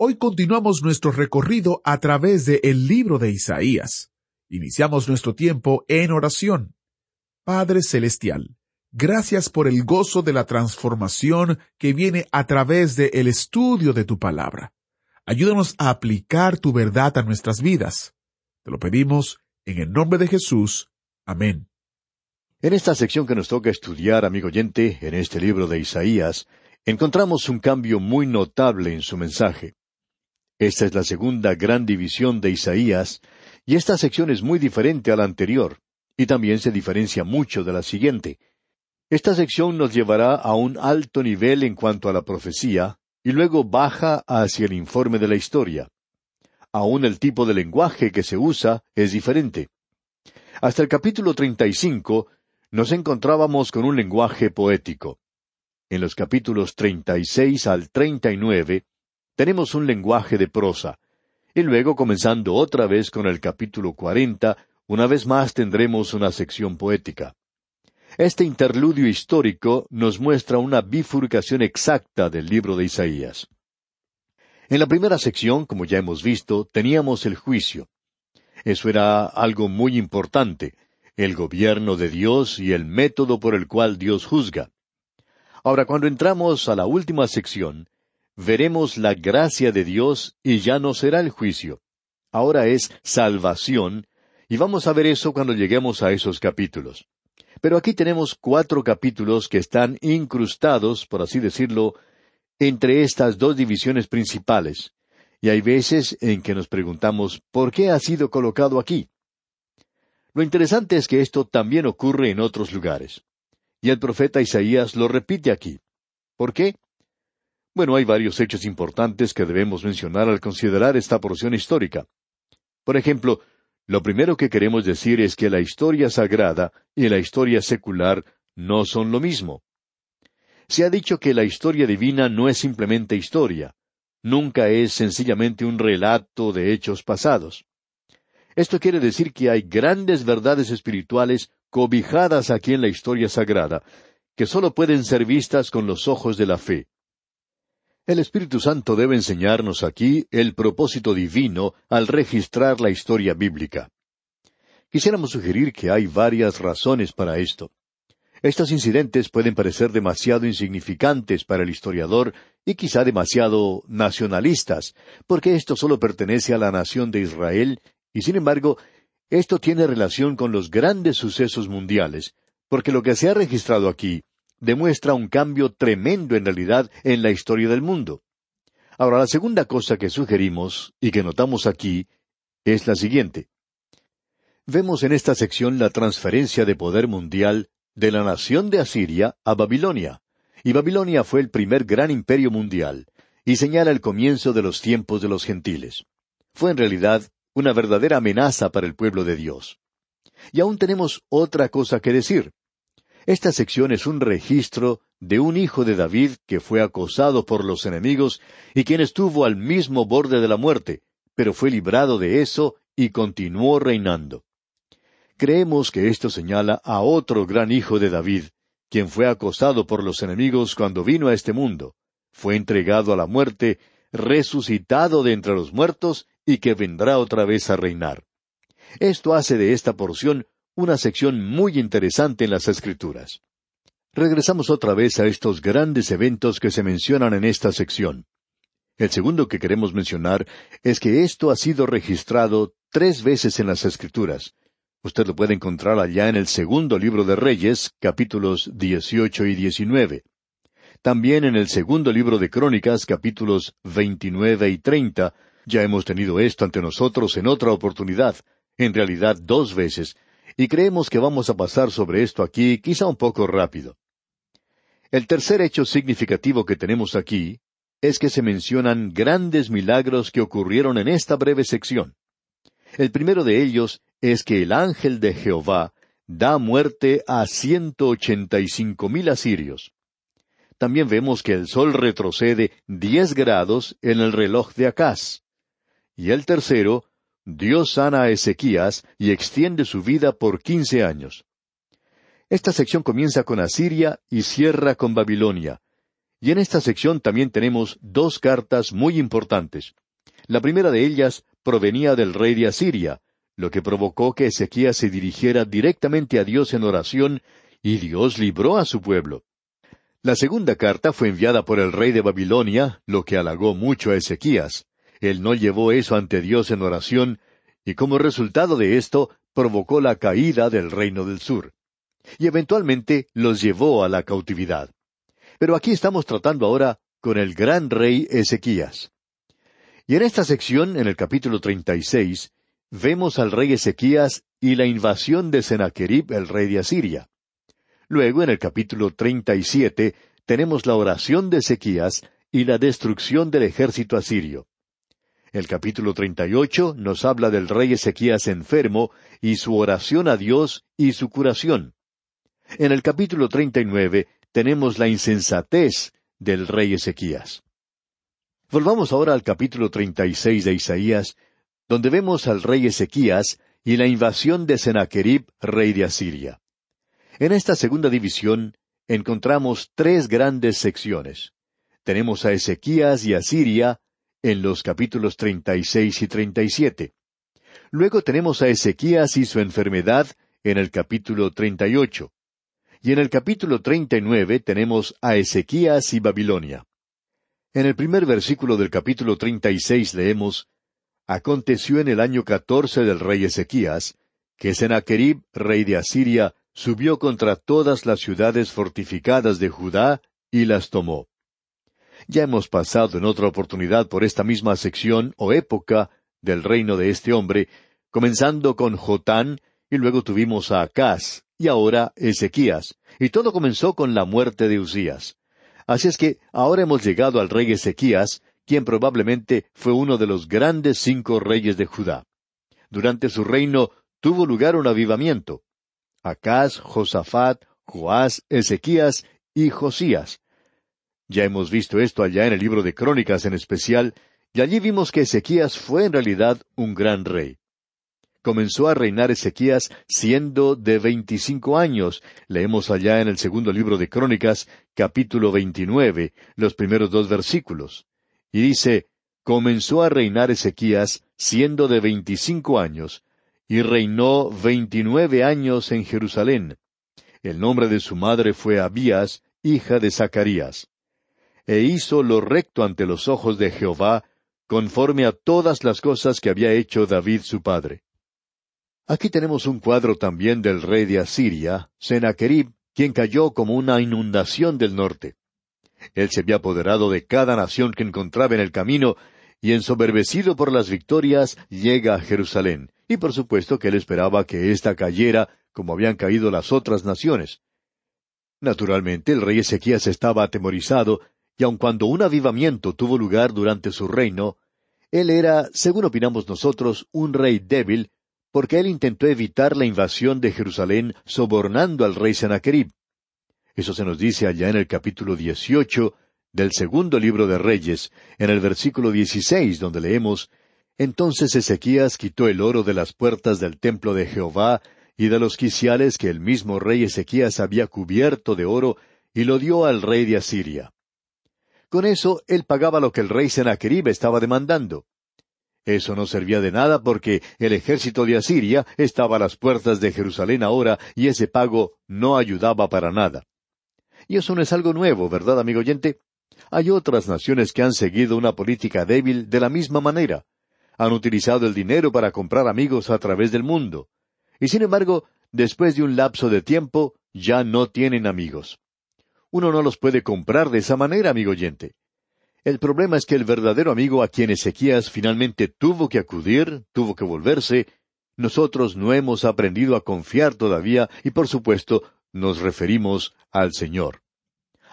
Hoy continuamos nuestro recorrido a través de el libro de Isaías. Iniciamos nuestro tiempo en oración. Padre Celestial, gracias por el gozo de la transformación que viene a través de el estudio de tu palabra. Ayúdanos a aplicar tu verdad a nuestras vidas. Te lo pedimos en el nombre de Jesús. Amén. En esta sección que nos toca estudiar, amigo oyente, en este libro de Isaías, encontramos un cambio muy notable en su mensaje. Esta es la segunda gran división de Isaías, y esta sección es muy diferente a la anterior, y también se diferencia mucho de la siguiente. Esta sección nos llevará a un alto nivel en cuanto a la profecía, y luego baja hacia el informe de la historia. Aún el tipo de lenguaje que se usa es diferente. Hasta el capítulo 35 nos encontrábamos con un lenguaje poético. En los capítulos 36 al 39 tenemos un lenguaje de prosa. Y luego, comenzando otra vez con el capítulo 40, una vez más tendremos una sección poética. Este interludio histórico nos muestra una bifurcación exacta del libro de Isaías. En la primera sección, como ya hemos visto, teníamos el juicio. Eso era algo muy importante, el gobierno de Dios y el método por el cual Dios juzga. Ahora, cuando entramos a la última sección, veremos la gracia de Dios y ya no será el juicio. Ahora es salvación, y vamos a ver eso cuando lleguemos a esos capítulos. Pero aquí tenemos cuatro capítulos que están incrustados, por así decirlo, entre estas dos divisiones principales, y hay veces en que nos preguntamos ¿por qué ha sido colocado aquí? Lo interesante es que esto también ocurre en otros lugares. Y el profeta Isaías lo repite aquí. ¿Por qué? Bueno, hay varios hechos importantes que debemos mencionar al considerar esta porción histórica. Por ejemplo, lo primero que queremos decir es que la historia sagrada y la historia secular no son lo mismo. Se ha dicho que la historia divina no es simplemente historia, nunca es sencillamente un relato de hechos pasados. Esto quiere decir que hay grandes verdades espirituales cobijadas aquí en la historia sagrada, que sólo pueden ser vistas con los ojos de la fe. El Espíritu Santo debe enseñarnos aquí el propósito divino al registrar la historia bíblica. Quisiéramos sugerir que hay varias razones para esto. Estos incidentes pueden parecer demasiado insignificantes para el historiador y quizá demasiado nacionalistas, porque esto solo pertenece a la nación de Israel, y sin embargo, esto tiene relación con los grandes sucesos mundiales, porque lo que se ha registrado aquí demuestra un cambio tremendo en realidad en la historia del mundo. Ahora, la segunda cosa que sugerimos y que notamos aquí es la siguiente. Vemos en esta sección la transferencia de poder mundial de la nación de Asiria a Babilonia, y Babilonia fue el primer gran imperio mundial, y señala el comienzo de los tiempos de los gentiles. Fue en realidad una verdadera amenaza para el pueblo de Dios. Y aún tenemos otra cosa que decir. Esta sección es un registro de un hijo de David que fue acosado por los enemigos y quien estuvo al mismo borde de la muerte, pero fue librado de eso y continuó reinando. Creemos que esto señala a otro gran hijo de David, quien fue acosado por los enemigos cuando vino a este mundo, fue entregado a la muerte, resucitado de entre los muertos y que vendrá otra vez a reinar. Esto hace de esta porción una sección muy interesante en las Escrituras. Regresamos otra vez a estos grandes eventos que se mencionan en esta sección. El segundo que queremos mencionar es que esto ha sido registrado tres veces en las Escrituras. Usted lo puede encontrar allá en el segundo libro de Reyes, capítulos 18 y 19. También en el segundo libro de Crónicas, capítulos 29 y 30. Ya hemos tenido esto ante nosotros en otra oportunidad, en realidad dos veces, y creemos que vamos a pasar sobre esto aquí quizá un poco rápido. El tercer hecho significativo que tenemos aquí es que se mencionan grandes milagros que ocurrieron en esta breve sección. El primero de ellos es que el ángel de Jehová da muerte a ciento ochenta y cinco mil asirios. También vemos que el sol retrocede diez grados en el reloj de Acaz. Y el tercero, Dios sana a Ezequías y extiende su vida por quince años. Esta sección comienza con Asiria y cierra con Babilonia. Y en esta sección también tenemos dos cartas muy importantes. La primera de ellas provenía del rey de Asiria, lo que provocó que Ezequías se dirigiera directamente a Dios en oración, y Dios libró a su pueblo. La segunda carta fue enviada por el rey de Babilonia, lo que halagó mucho a Ezequías. Él no llevó eso ante Dios en oración, y como resultado de esto provocó la caída del reino del sur y eventualmente los llevó a la cautividad. Pero aquí estamos tratando ahora con el gran rey Ezequías. Y en esta sección, en el capítulo 36, vemos al rey Ezequías y la invasión de Sennacherib, el rey de Asiria. Luego, en el capítulo 37, tenemos la oración de Ezequías y la destrucción del ejército asirio. El capítulo 38 nos habla del rey Ezequías enfermo y su oración a Dios y su curación. En el capítulo treinta y nueve tenemos la insensatez del rey Ezequías. Volvamos ahora al capítulo treinta y seis de Isaías, donde vemos al rey Ezequías y la invasión de Sennacherib, rey de Asiria. En esta segunda división encontramos tres grandes secciones. Tenemos a Ezequías y Asiria en los capítulos treinta y seis y treinta y siete. Luego tenemos a Ezequías y su enfermedad en el capítulo treinta y ocho. Y en el capítulo treinta y nueve tenemos a Ezequías y Babilonia. En el primer versículo del capítulo treinta y seis leemos Aconteció en el año catorce del rey Ezequías, que Sennacherib, rey de Asiria, subió contra todas las ciudades fortificadas de Judá y las tomó. Ya hemos pasado en otra oportunidad por esta misma sección o época del reino de este hombre, comenzando con Jotán, y luego tuvimos a Acaz, y ahora Ezequías, y todo comenzó con la muerte de Usías. Así es que ahora hemos llegado al rey Ezequías, quien probablemente fue uno de los grandes cinco reyes de Judá. Durante su reino tuvo lugar un avivamiento. Acaz, Josafat, Joás, Ezequías y Josías. Ya hemos visto esto allá en el libro de Crónicas en especial, y allí vimos que Ezequías fue en realidad un gran rey comenzó a reinar Ezequías siendo de veinticinco años. Leemos allá en el segundo libro de Crónicas, capítulo veintinueve, los primeros dos versículos. Y dice, comenzó a reinar Ezequías siendo de veinticinco años, y reinó veintinueve años en Jerusalén. El nombre de su madre fue Abías, hija de Zacarías. E hizo lo recto ante los ojos de Jehová, conforme a todas las cosas que había hecho David su padre. Aquí tenemos un cuadro también del rey de Asiria, Sennacherib, quien cayó como una inundación del norte. Él se había apoderado de cada nación que encontraba en el camino, y ensoberbecido por las victorias, llega a Jerusalén. Y por supuesto que él esperaba que ésta cayera como habían caído las otras naciones. Naturalmente el rey Ezequías estaba atemorizado, y aun cuando un avivamiento tuvo lugar durante su reino, él era, según opinamos nosotros, un rey débil, porque él intentó evitar la invasión de Jerusalén sobornando al rey Sennacherib. Eso se nos dice allá en el capítulo dieciocho del segundo libro de Reyes, en el versículo dieciséis, donde leemos Entonces Ezequías quitó el oro de las puertas del templo de Jehová y de los quiciales que el mismo rey Ezequías había cubierto de oro, y lo dio al rey de Asiria. Con eso él pagaba lo que el rey Sennacherib estaba demandando. Eso no servía de nada porque el ejército de Asiria estaba a las puertas de Jerusalén ahora y ese pago no ayudaba para nada. Y eso no es algo nuevo, ¿verdad, amigo oyente? Hay otras naciones que han seguido una política débil de la misma manera. Han utilizado el dinero para comprar amigos a través del mundo. Y sin embargo, después de un lapso de tiempo, ya no tienen amigos. Uno no los puede comprar de esa manera, amigo oyente. El problema es que el verdadero amigo a quien Ezequías finalmente tuvo que acudir, tuvo que volverse, nosotros no hemos aprendido a confiar todavía y por supuesto nos referimos al Señor.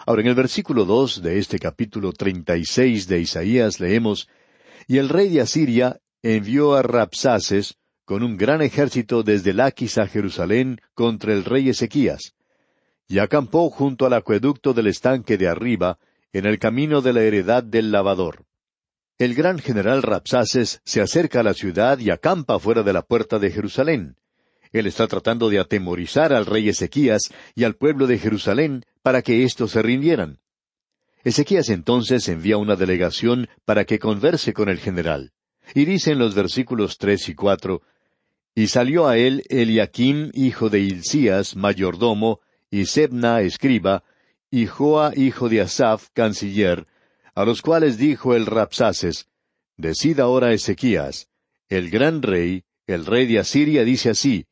Ahora, en el versículo dos de este capítulo treinta y seis de Isaías leemos Y el rey de Asiria envió a Rapsaces con un gran ejército desde Laquis a Jerusalén contra el rey Ezequías, y acampó junto al acueducto del estanque de arriba, en el camino de la heredad del lavador. El gran general Rapsaces se acerca a la ciudad y acampa fuera de la puerta de Jerusalén. Él está tratando de atemorizar al rey Ezequías y al pueblo de Jerusalén para que éstos se rindieran. Ezequías entonces envía una delegación para que converse con el general. Y dice en los versículos tres y cuatro, Y salió a él Eliakim, hijo de Hilcías, mayordomo, y Sebna, escriba, y Joa, hijo de Asaph, canciller, a los cuales dijo el Rapsaces, Decid ahora Ezequías, el gran rey, el rey de Asiria, dice así,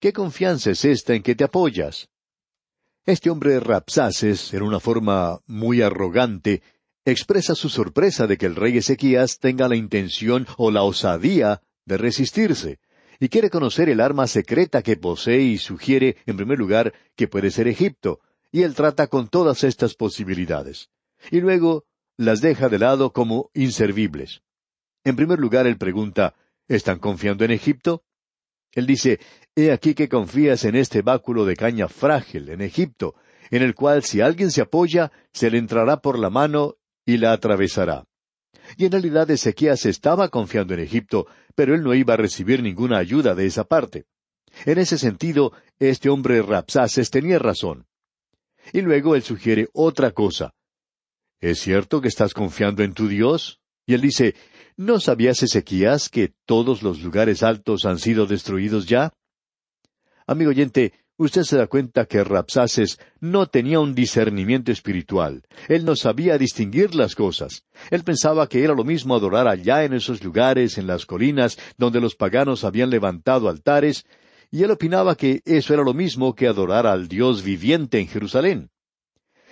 ¿Qué confianza es esta en que te apoyas? Este hombre Rapsaces, en una forma muy arrogante, expresa su sorpresa de que el rey Ezequías tenga la intención o la osadía de resistirse, y quiere conocer el arma secreta que posee y sugiere, en primer lugar, que puede ser Egipto, y él trata con todas estas posibilidades. Y luego las deja de lado como inservibles. En primer lugar, él pregunta, ¿están confiando en Egipto? Él dice, He aquí que confías en este báculo de caña frágil en Egipto, en el cual si alguien se apoya, se le entrará por la mano y la atravesará. Y en realidad Ezequías estaba confiando en Egipto, pero él no iba a recibir ninguna ayuda de esa parte. En ese sentido, este hombre Rapsaces tenía razón. Y luego él sugiere otra cosa. ¿Es cierto que estás confiando en tu Dios? Y él dice, ¿no sabías Ezequías que todos los lugares altos han sido destruidos ya? Amigo oyente, usted se da cuenta que Rapsaces no tenía un discernimiento espiritual. Él no sabía distinguir las cosas. Él pensaba que era lo mismo adorar allá en esos lugares, en las colinas, donde los paganos habían levantado altares, y él opinaba que eso era lo mismo que adorar al Dios viviente en Jerusalén.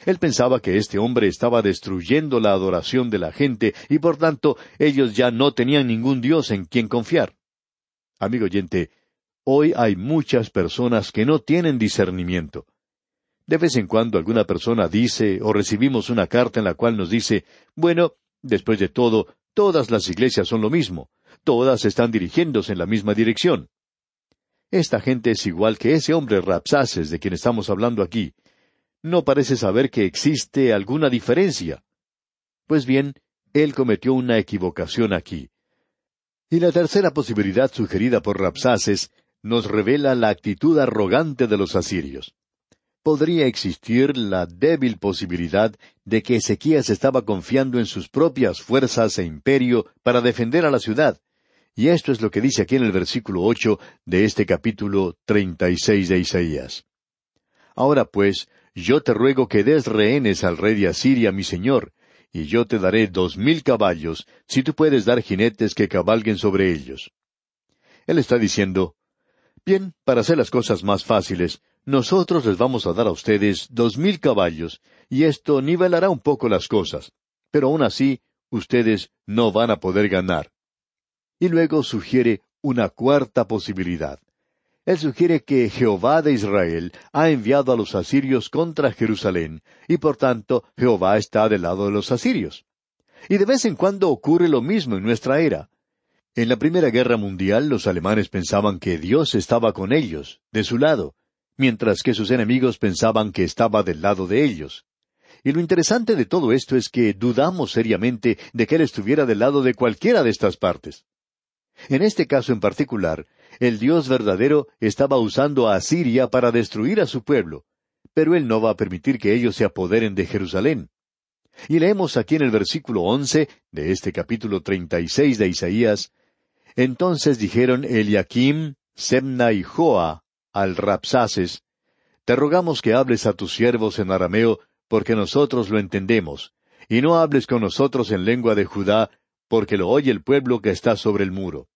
Él pensaba que este hombre estaba destruyendo la adoración de la gente y por tanto ellos ya no tenían ningún Dios en quien confiar. Amigo oyente, Hoy hay muchas personas que no tienen discernimiento. De vez en cuando alguna persona dice o recibimos una carta en la cual nos dice, bueno, después de todo, todas las iglesias son lo mismo, todas están dirigiéndose en la misma dirección. Esta gente es igual que ese hombre Rapsaces de quien estamos hablando aquí. No parece saber que existe alguna diferencia. Pues bien, él cometió una equivocación aquí. Y la tercera posibilidad sugerida por Rapsaces nos revela la actitud arrogante de los asirios. Podría existir la débil posibilidad de que Ezequías estaba confiando en sus propias fuerzas e imperio para defender a la ciudad, y esto es lo que dice aquí en el versículo ocho de este capítulo treinta y seis de Isaías. Ahora pues, yo te ruego que des rehenes al rey de Asiria, mi señor, y yo te daré dos mil caballos, si tú puedes dar jinetes que cabalguen sobre ellos. Él está diciendo, Bien, para hacer las cosas más fáciles, nosotros les vamos a dar a ustedes dos mil caballos, y esto nivelará un poco las cosas. Pero aún así, ustedes no van a poder ganar. Y luego sugiere una cuarta posibilidad. Él sugiere que Jehová de Israel ha enviado a los asirios contra Jerusalén, y por tanto Jehová está del lado de los asirios. Y de vez en cuando ocurre lo mismo en nuestra era. En la Primera Guerra Mundial los alemanes pensaban que Dios estaba con ellos, de su lado, mientras que sus enemigos pensaban que estaba del lado de ellos. Y lo interesante de todo esto es que dudamos seriamente de que Él estuviera del lado de cualquiera de estas partes. En este caso en particular, el Dios verdadero estaba usando a Asiria para destruir a su pueblo, pero Él no va a permitir que ellos se apoderen de Jerusalén. Y leemos aquí en el versículo once de este capítulo treinta y seis de Isaías, entonces dijeron Eliakim, Semna y Joa al Rapsaces, Te rogamos que hables a tus siervos en arameo, porque nosotros lo entendemos, y no hables con nosotros en lengua de Judá, porque lo oye el pueblo que está sobre el muro.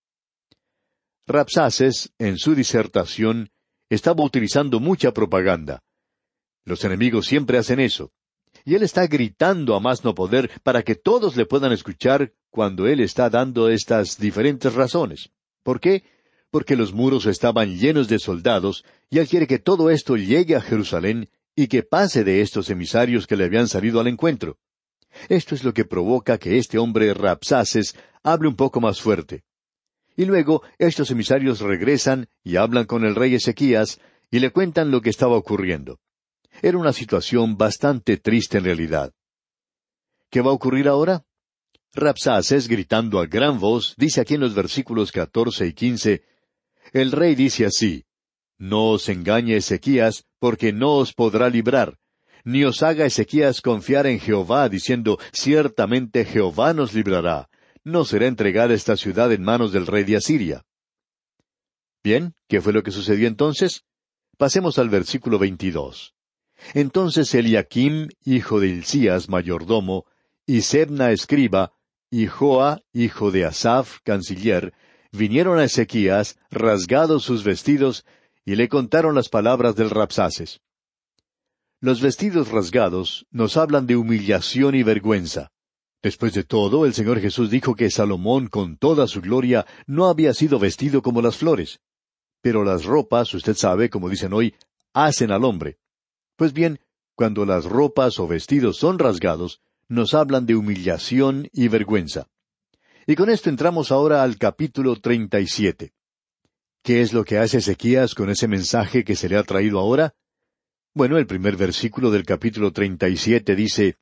Rapsaces, en su disertación, estaba utilizando mucha propaganda. Los enemigos siempre hacen eso. Y él está gritando a más no poder para que todos le puedan escuchar cuando él está dando estas diferentes razones. ¿Por qué? Porque los muros estaban llenos de soldados y él quiere que todo esto llegue a Jerusalén y que pase de estos emisarios que le habían salido al encuentro. Esto es lo que provoca que este hombre Rapsaces hable un poco más fuerte. Y luego estos emisarios regresan y hablan con el rey Ezequías y le cuentan lo que estaba ocurriendo. Era una situación bastante triste en realidad. ¿Qué va a ocurrir ahora? Rapsaces, gritando a gran voz, dice aquí en los versículos catorce y quince, El rey dice así, No os engañe Ezequías, porque no os podrá librar, ni os haga Ezequías confiar en Jehová, diciendo, Ciertamente Jehová nos librará, no será entregada esta ciudad en manos del rey de Asiria. Bien, ¿qué fue lo que sucedió entonces? Pasemos al versículo veintidós. Entonces Eliakim, hijo de Hilcías, mayordomo, y Sebna escriba, y Joa, hijo de Asaph, canciller, vinieron a Ezequías, rasgados sus vestidos, y le contaron las palabras del Rapsaces. Los vestidos rasgados nos hablan de humillación y vergüenza. Después de todo, el Señor Jesús dijo que Salomón, con toda su gloria, no había sido vestido como las flores. Pero las ropas, usted sabe, como dicen hoy, hacen al hombre. Pues bien, cuando las ropas o vestidos son rasgados, nos hablan de humillación y vergüenza. Y con esto entramos ahora al capítulo treinta y siete. ¿Qué es lo que hace Ezequías con ese mensaje que se le ha traído ahora? Bueno, el primer versículo del capítulo treinta y siete dice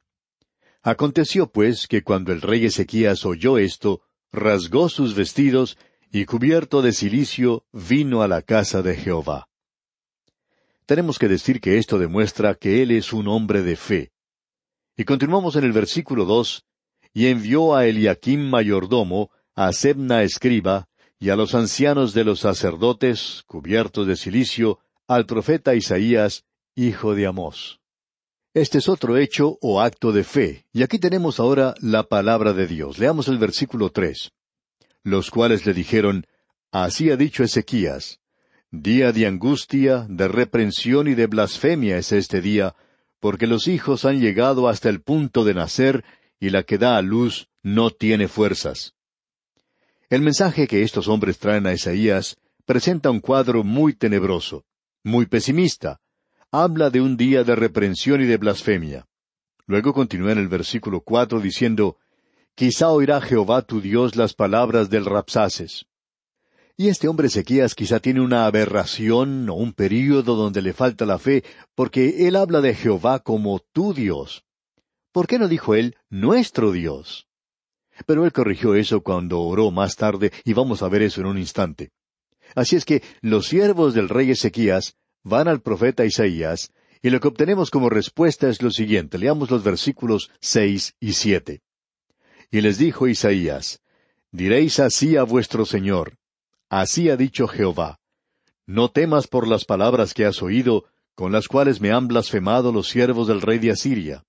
Aconteció pues que cuando el rey Ezequías oyó esto, rasgó sus vestidos y cubierto de cilicio vino a la casa de Jehová. Tenemos que decir que esto demuestra que él es un hombre de fe. Y continuamos en el versículo dos, y envió a Eliakim mayordomo, a Sebna escriba, y a los ancianos de los sacerdotes, cubiertos de cilicio, al profeta Isaías, hijo de Amós. Este es otro hecho o acto de fe, y aquí tenemos ahora la palabra de Dios. Leamos el versículo tres. Los cuales le dijeron, Así ha dicho Ezequías, Día de angustia, de reprensión y de blasfemia es este día, porque los hijos han llegado hasta el punto de nacer, y la que da a luz no tiene fuerzas. El mensaje que estos hombres traen a Isaías presenta un cuadro muy tenebroso, muy pesimista. Habla de un día de reprensión y de blasfemia. Luego continúa en el versículo cuatro diciendo, Quizá oirá Jehová tu Dios las palabras del Rapsaces. Y este hombre Ezequías quizá tiene una aberración o un período donde le falta la fe, porque él habla de Jehová como tu Dios. ¿Por qué no dijo él nuestro Dios? Pero él corrigió eso cuando oró más tarde, y vamos a ver eso en un instante. Así es que los siervos del rey Ezequías van al profeta Isaías, y lo que obtenemos como respuesta es lo siguiente. Leamos los versículos seis y siete. Y les dijo Isaías, Diréis así a vuestro Señor, Así ha dicho Jehová. No temas por las palabras que has oído, con las cuales me han blasfemado los siervos del rey de Asiria.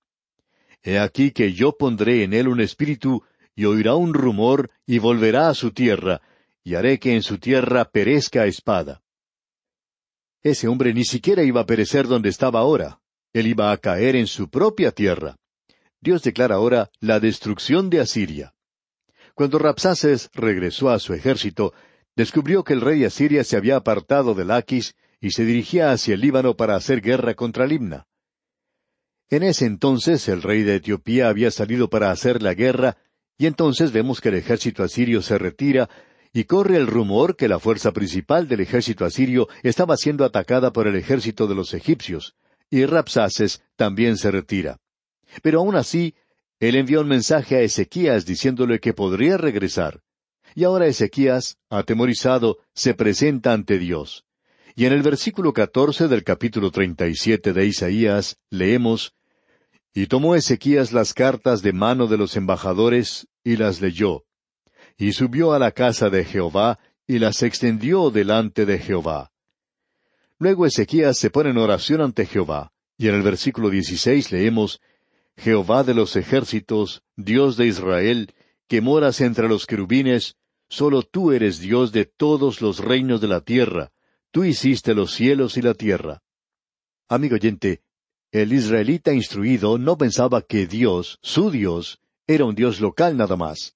He aquí que yo pondré en él un espíritu, y oirá un rumor, y volverá a su tierra, y haré que en su tierra perezca espada. Ese hombre ni siquiera iba a perecer donde estaba ahora. Él iba a caer en su propia tierra. Dios declara ahora la destrucción de Asiria. Cuando Rapsaces regresó a su ejército, descubrió que el rey Asiria se había apartado de Laquis y se dirigía hacia el Líbano para hacer guerra contra Limna. En ese entonces el rey de Etiopía había salido para hacer la guerra, y entonces vemos que el ejército asirio se retira, y corre el rumor que la fuerza principal del ejército asirio estaba siendo atacada por el ejército de los egipcios, y Rapsaces también se retira. Pero aún así, él envió un mensaje a Ezequías diciéndole que podría regresar. Y ahora Ezequías, atemorizado, se presenta ante Dios. Y en el versículo catorce del capítulo treinta y siete de Isaías leemos Y tomó Ezequías las cartas de mano de los embajadores y las leyó. Y subió a la casa de Jehová y las extendió delante de Jehová. Luego Ezequías se pone en oración ante Jehová, y en el versículo dieciséis leemos Jehová de los ejércitos, Dios de Israel, que moras entre los querubines, Solo tú eres Dios de todos los reinos de la tierra. Tú hiciste los cielos y la tierra. Amigo oyente, el israelita instruido no pensaba que Dios, su Dios, era un Dios local nada más,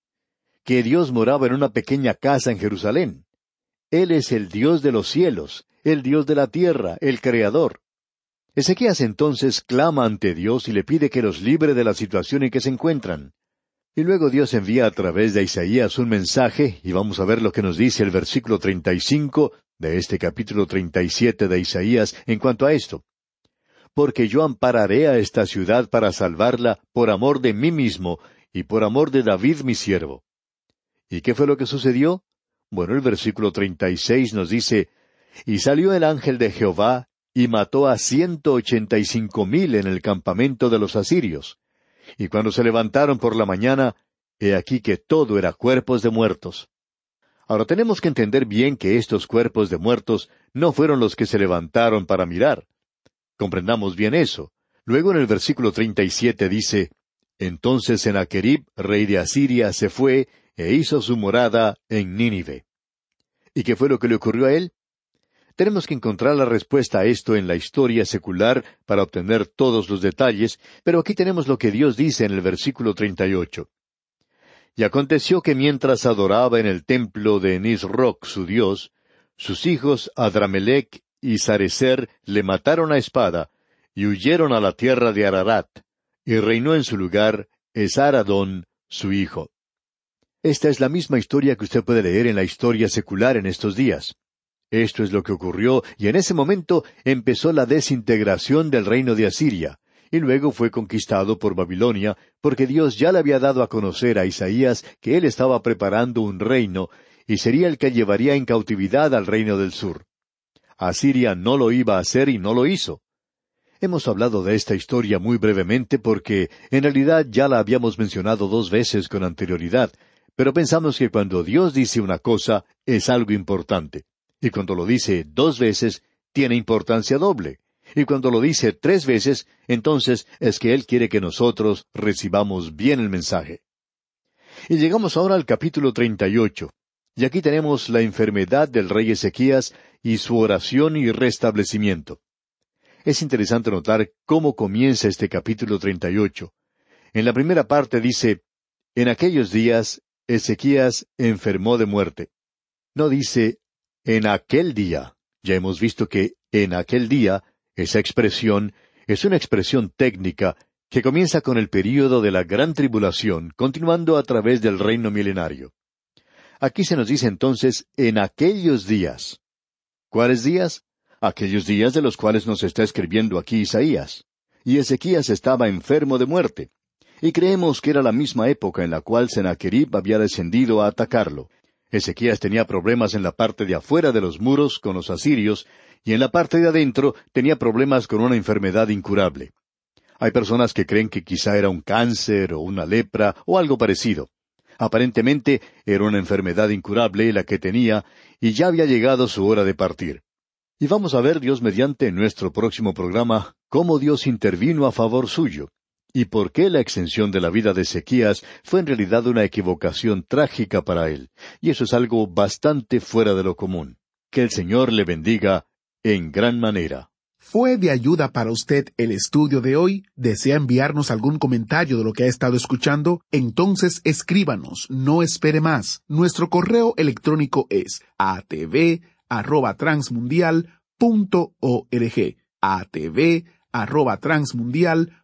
que Dios moraba en una pequeña casa en Jerusalén. Él es el Dios de los cielos, el Dios de la tierra, el Creador. Ezequías entonces clama ante Dios y le pide que los libre de la situación en que se encuentran. Y luego Dios envía a través de Isaías un mensaje, y vamos a ver lo que nos dice el versículo treinta y cinco de este capítulo treinta y siete de Isaías en cuanto a esto. Porque yo ampararé a esta ciudad para salvarla por amor de mí mismo y por amor de David mi siervo. ¿Y qué fue lo que sucedió? Bueno, el versículo treinta y seis nos dice, Y salió el ángel de Jehová y mató a ciento ochenta y cinco mil en el campamento de los asirios y cuando se levantaron por la mañana, he aquí que todo era cuerpos de muertos. Ahora tenemos que entender bien que estos cuerpos de muertos no fueron los que se levantaron para mirar. Comprendamos bien eso. Luego en el versículo treinta y siete dice, Entonces Sennacherib, rey de Asiria, se fue e hizo su morada en Nínive. ¿Y qué fue lo que le ocurrió a él? Tenemos que encontrar la respuesta a esto en la historia secular para obtener todos los detalles, pero aquí tenemos lo que Dios dice en el versículo 38. Y aconteció que mientras adoraba en el templo de Nisroch su Dios, sus hijos Adramelech y Sarecer le mataron a espada, y huyeron a la tierra de Ararat, y reinó en su lugar Esaradón, su hijo. Esta es la misma historia que usted puede leer en la historia secular en estos días. Esto es lo que ocurrió, y en ese momento empezó la desintegración del reino de Asiria, y luego fue conquistado por Babilonia, porque Dios ya le había dado a conocer a Isaías que él estaba preparando un reino, y sería el que llevaría en cautividad al reino del sur. Asiria no lo iba a hacer y no lo hizo. Hemos hablado de esta historia muy brevemente porque en realidad ya la habíamos mencionado dos veces con anterioridad, pero pensamos que cuando Dios dice una cosa es algo importante. Y cuando lo dice dos veces, tiene importancia doble. Y cuando lo dice tres veces, entonces es que Él quiere que nosotros recibamos bien el mensaje. Y llegamos ahora al capítulo treinta y ocho. Y aquí tenemos la enfermedad del rey Ezequías y su oración y restablecimiento. Es interesante notar cómo comienza este capítulo treinta y ocho. En la primera parte dice, En aquellos días Ezequías enfermó de muerte. No dice en aquel día. Ya hemos visto que en aquel día, esa expresión, es una expresión técnica que comienza con el período de la gran tribulación, continuando a través del reino milenario. Aquí se nos dice entonces en aquellos días. ¿Cuáles días? Aquellos días de los cuales nos está escribiendo aquí Isaías. Y Ezequías estaba enfermo de muerte. Y creemos que era la misma época en la cual Sennacherib había descendido a atacarlo. Ezequías tenía problemas en la parte de afuera de los muros con los asirios, y en la parte de adentro tenía problemas con una enfermedad incurable. Hay personas que creen que quizá era un cáncer o una lepra o algo parecido. Aparentemente era una enfermedad incurable la que tenía, y ya había llegado su hora de partir. Y vamos a ver Dios mediante nuestro próximo programa cómo Dios intervino a favor suyo y por qué la extensión de la vida de Ezequías fue en realidad una equivocación trágica para él. Y eso es algo bastante fuera de lo común. Que el Señor le bendiga en gran manera. ¿Fue de ayuda para usted el estudio de hoy? ¿Desea enviarnos algún comentario de lo que ha estado escuchando? Entonces escríbanos, no espere más. Nuestro correo electrónico es atv@transmundial.org. atv@transmundial